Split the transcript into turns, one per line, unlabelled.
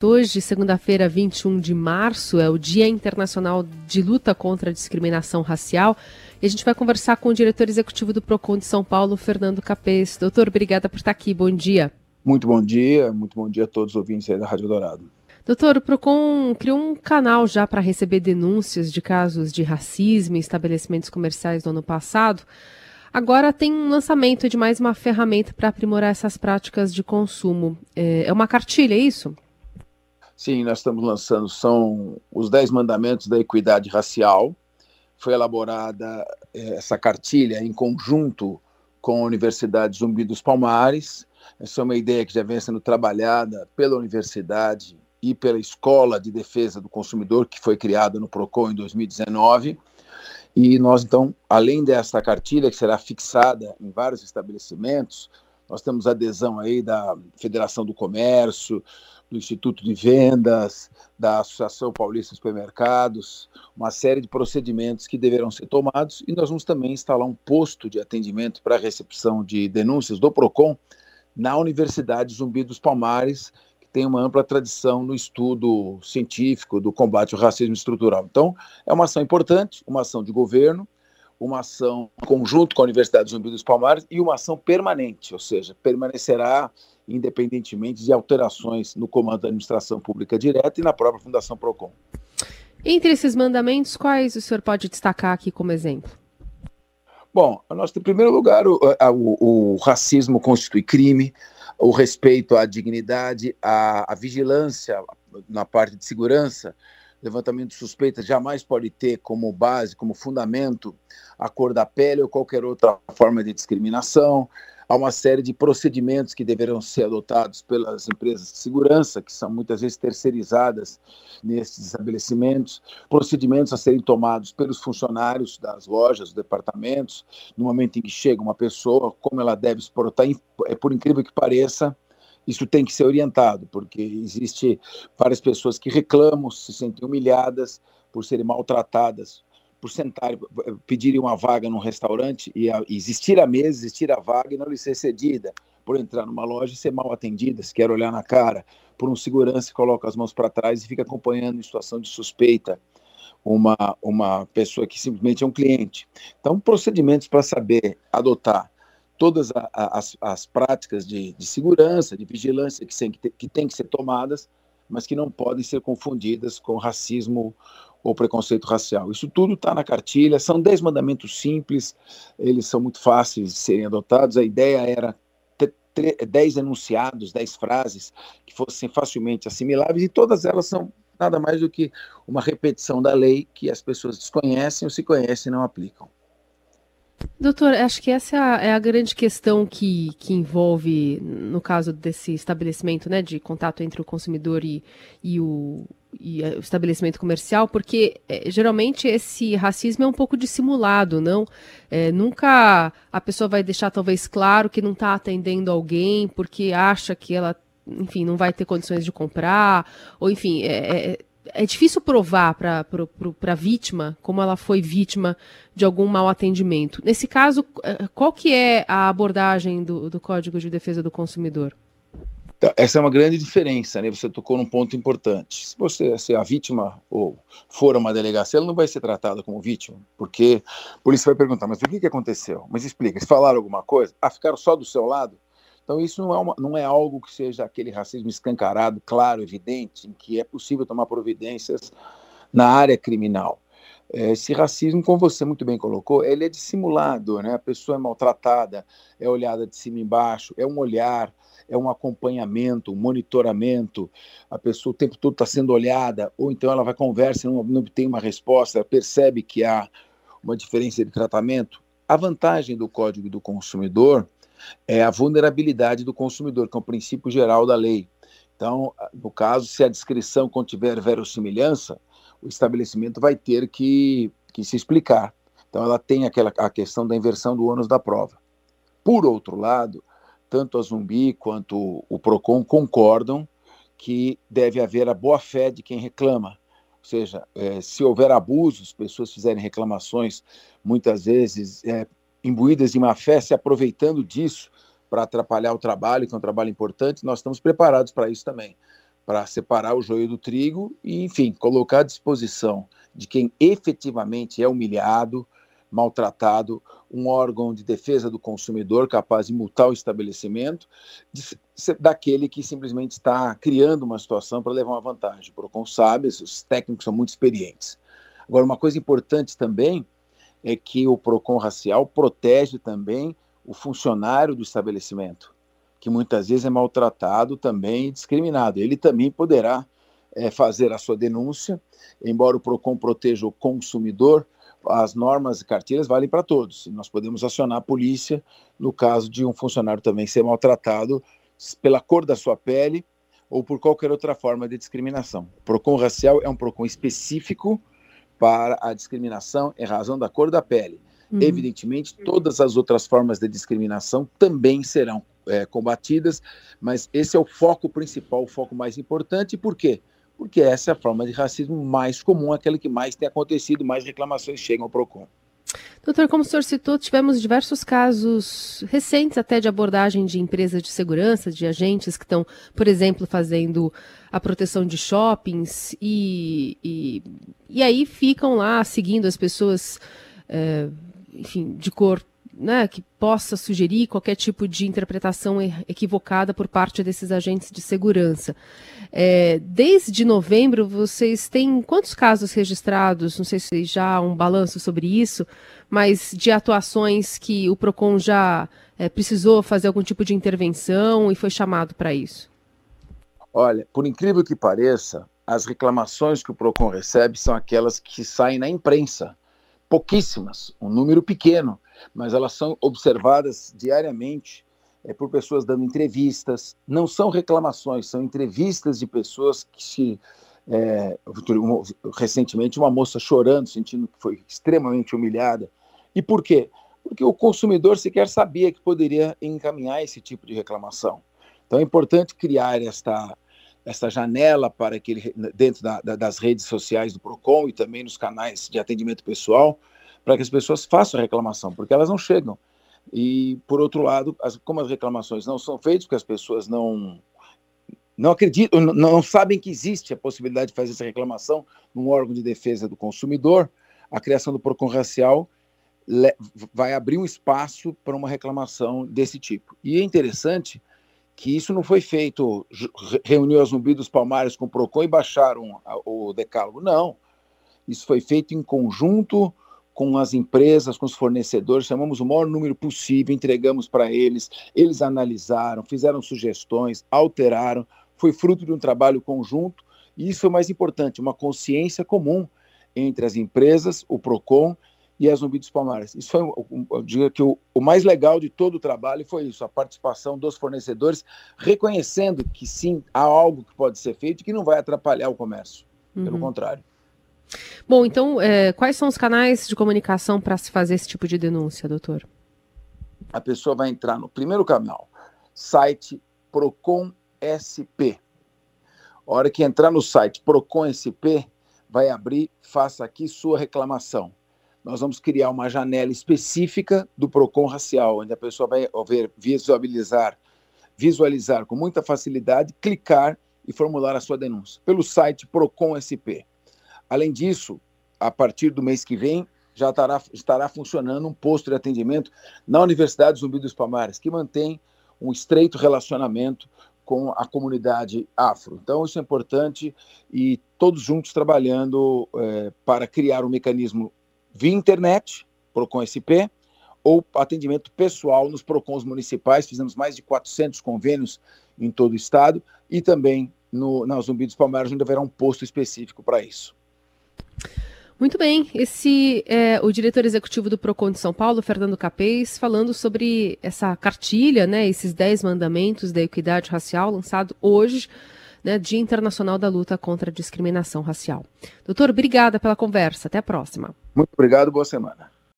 Hoje, segunda-feira, 21 de março, é o Dia Internacional de Luta contra a Discriminação Racial. E a gente vai conversar com o diretor executivo do PROCON de São Paulo, Fernando Capês. Doutor, obrigada por estar aqui. Bom dia.
Muito bom dia, muito bom dia a todos os ouvintes aí da Rádio Dourado.
Doutor, o PROCON criou um canal já para receber denúncias de casos de racismo em estabelecimentos comerciais no ano passado. Agora tem um lançamento de mais uma ferramenta para aprimorar essas práticas de consumo. É, é uma cartilha, é isso?
Sim, nós estamos lançando, são os 10 mandamentos da equidade racial. Foi elaborada eh, essa cartilha em conjunto com a Universidade Zumbi dos Palmares. Essa é uma ideia que já vem sendo trabalhada pela universidade e pela Escola de Defesa do Consumidor, que foi criada no PROCON em 2019. E nós, então, além dessa cartilha que será fixada em vários estabelecimentos, nós temos adesão aí da Federação do Comércio, do Instituto de Vendas, da Associação Paulista de Supermercados, uma série de procedimentos que deverão ser tomados e nós vamos também instalar um posto de atendimento para recepção de denúncias do PROCON na Universidade Zumbi dos Palmares, que tem uma ampla tradição no estudo científico do combate ao racismo estrutural. Então, é uma ação importante, uma ação de governo, uma ação conjunto com a Universidade Zumbi dos Palmares e uma ação permanente, ou seja, permanecerá independentemente de alterações no comando da administração pública direta e na própria Fundação Procon.
Entre esses mandamentos, quais o senhor pode destacar aqui como exemplo?
Bom, nós, em primeiro lugar, o, o, o racismo constitui crime, o respeito à dignidade, a, a vigilância na parte de segurança, levantamento de suspeitas jamais pode ter como base, como fundamento, a cor da pele ou qualquer outra forma de discriminação. Há uma série de procedimentos que deverão ser adotados pelas empresas de segurança, que são muitas vezes terceirizadas nesses estabelecimentos, procedimentos a serem tomados pelos funcionários das lojas, dos departamentos, no momento em que chega uma pessoa, como ela deve se portar, é por incrível que pareça, isso tem que ser orientado, porque existe várias pessoas que reclamam, se sentem humilhadas por serem maltratadas, por sentar, pedirem uma vaga num restaurante e existir a mesa, existir a vaga e não lhe ser cedida, por entrar numa loja e ser mal atendida, se quer olhar na cara, por um segurança que coloca as mãos para trás e fica acompanhando em situação de suspeita uma, uma pessoa que simplesmente é um cliente. Então, procedimentos para saber adotar todas a, a, as, as práticas de, de, segurança, de vigilância que, tem que, que têm que ser tomadas, mas que não podem ser confundidas com racismo ou preconceito racial. Isso tudo está na cartilha, são dez mandamentos simples, eles são muito fáceis de serem adotados. A ideia era ter dez enunciados, dez frases que fossem facilmente assimiláveis, e todas elas são nada mais do que uma repetição da lei que as pessoas desconhecem ou se conhecem e não aplicam.
Doutor, acho que essa é a, é a, grande questão que, que envolve, no caso desse estabelecimento, né, de contato entre o consumidor e, e, o, e o estabelecimento comercial, porque é, geralmente esse racismo é um pouco dissimulado, não? É, nunca a pessoa vai deixar talvez claro que não está atendendo alguém porque acha que ela, enfim, não vai ter condições de comprar, ou enfim, é, é é difícil provar para a vítima como ela foi vítima de algum mal atendimento. Nesse caso, eh, qual que é a abordagem do, do Código de Defesa do Consumidor?
Então, essa é uma grande diferença, né? Você tocou num ponto importante. Se você se a vítima ou for uma delegacia, ela não vai ser tratada como vítima, porque a polícia vai perguntar, mas o que, que aconteceu? Mas explica, eles falaram alguma coisa? Ah, ficaram só do seu lado? Então, isso não é, uma, não é algo que seja aquele racismo escancarado, claro, evidente, em que é possível tomar providências na área criminal. É, esse racismo, como você muito bem colocou, ele é dissimulado, né? A pessoa é maltratada, é olhada de cima embaixo, é um olhar, é um acompanhamento, um monitoramento. A pessoa o tempo todo está sendo olhada, ou então ela vai conversa e não, não tem uma resposta, percebe que há uma diferença de tratamento. A vantagem do Código do Consumidor é a vulnerabilidade do consumidor, que é um princípio geral da lei. Então, no caso, se a descrição contiver verossimilhança, o estabelecimento vai ter que, que se explicar. Então, ela tem aquela, a questão da inversão do ônus da prova. Por outro lado, tanto a Zumbi quanto o PROCON concordam que deve haver a boa-fé de quem reclama. Ou seja, é, se houver abusos, pessoas fizerem reclamações, muitas vezes é, imbuídas de má fé, se aproveitando disso para atrapalhar o trabalho, que é um trabalho importante, nós estamos preparados para isso também. para separar o joio do trigo e, enfim, colocar à disposição de quem efetivamente é humilhado, maltratado, um órgão de defesa do consumidor capaz de multar o estabelecimento, de, daquele que simplesmente está criando uma situação para levar uma vantagem. O PROCON sabe, os técnicos são muito experientes. Agora, uma coisa importante também é que o PROCON racial protege também o funcionário do estabelecimento, que muitas vezes é maltratado também e discriminado. Ele também poderá é, fazer a sua denúncia, embora o PROCON proteja o consumidor, as normas e carteiras valem para todos. Nós podemos acionar a polícia no caso de um funcionário também ser maltratado pela cor da sua pele ou por qualquer outra forma de discriminação. O PROCON racial é um PROCON específico para a discriminação em razão da cor da pele. Uhum. Evidentemente, todas as outras formas de discriminação também serão é, combatidas, mas esse é o foco principal, o foco mais importante. Por quê? porque essa é a forma de racismo mais comum, aquela que mais tem acontecido, mais reclamações chegam ao PROCON.
Doutor, como o senhor citou, tivemos diversos casos recentes até de abordagem de empresas de segurança, de agentes que estão, por exemplo, fazendo a proteção de shoppings e, e, e aí ficam lá seguindo as pessoas, é, enfim, de cor né, que possa sugerir qualquer tipo de interpretação equivocada por parte desses agentes de segurança. É, desde novembro, vocês têm quantos casos registrados? Não sei se já há um balanço sobre isso, mas de atuações que o PROCON já é, precisou fazer algum tipo de intervenção e foi chamado para isso?
Olha, por incrível que pareça, as reclamações que o PROCON recebe são aquelas que saem na imprensa. Pouquíssimas, um número pequeno mas elas são observadas diariamente é, por pessoas dando entrevistas. Não são reclamações, são entrevistas de pessoas que se. É, recentemente, uma moça chorando, sentindo que foi extremamente humilhada. E por quê? Porque o consumidor sequer sabia que poderia encaminhar esse tipo de reclamação. Então é importante criar esta, esta janela para que ele, dentro da, da, das redes sociais do Procon e também nos canais de atendimento pessoal, para que as pessoas façam reclamação, porque elas não chegam. E, por outro lado, as, como as reclamações não são feitas, porque as pessoas não, não acreditam, não, não sabem que existe a possibilidade de fazer essa reclamação num órgão de defesa do consumidor, a criação do PROCON racial vai abrir um espaço para uma reclamação desse tipo. E é interessante que isso não foi feito, reuniu as Zumbi dos Palmares com o PROCON e baixaram o decálogo. Não. Isso foi feito em conjunto com as empresas, com os fornecedores, chamamos o maior número possível, entregamos para eles, eles analisaram, fizeram sugestões, alteraram, foi fruto de um trabalho conjunto, e isso foi mais importante, uma consciência comum entre as empresas, o PROCON e as Zumbi dos Palmares. Isso foi, eu digo que o, o mais legal de todo o trabalho foi isso, a participação dos fornecedores, reconhecendo que sim, há algo que pode ser feito e que não vai atrapalhar o comércio, uhum. pelo contrário.
Bom, então, é, quais são os canais de comunicação para se fazer esse tipo de denúncia, doutor?
A pessoa vai entrar no primeiro canal, site Procon SP. A hora que entrar no site Procon SP, vai abrir, faça aqui sua reclamação. Nós vamos criar uma janela específica do Procon racial, onde a pessoa vai ver, visualizar, visualizar com muita facilidade, clicar e formular a sua denúncia pelo site Procon SP. Além disso, a partir do mês que vem, já estará, estará funcionando um posto de atendimento na Universidade Zumbi dos Palmares, que mantém um estreito relacionamento com a comunidade afro. Então, isso é importante e todos juntos trabalhando é, para criar um mecanismo via internet, PROCON SP, ou atendimento pessoal nos PROCONs municipais. Fizemos mais de 400 convênios em todo o estado e também no, na Zumbi dos Palmares, onde haverá um posto específico para isso.
Muito bem, esse é o diretor executivo do Procon de São Paulo, Fernando Capês, falando sobre essa cartilha, né, esses 10 mandamentos da equidade racial, lançado hoje, né, Dia Internacional da Luta contra a Discriminação Racial. Doutor, obrigada pela conversa, até a próxima.
Muito obrigado, boa semana.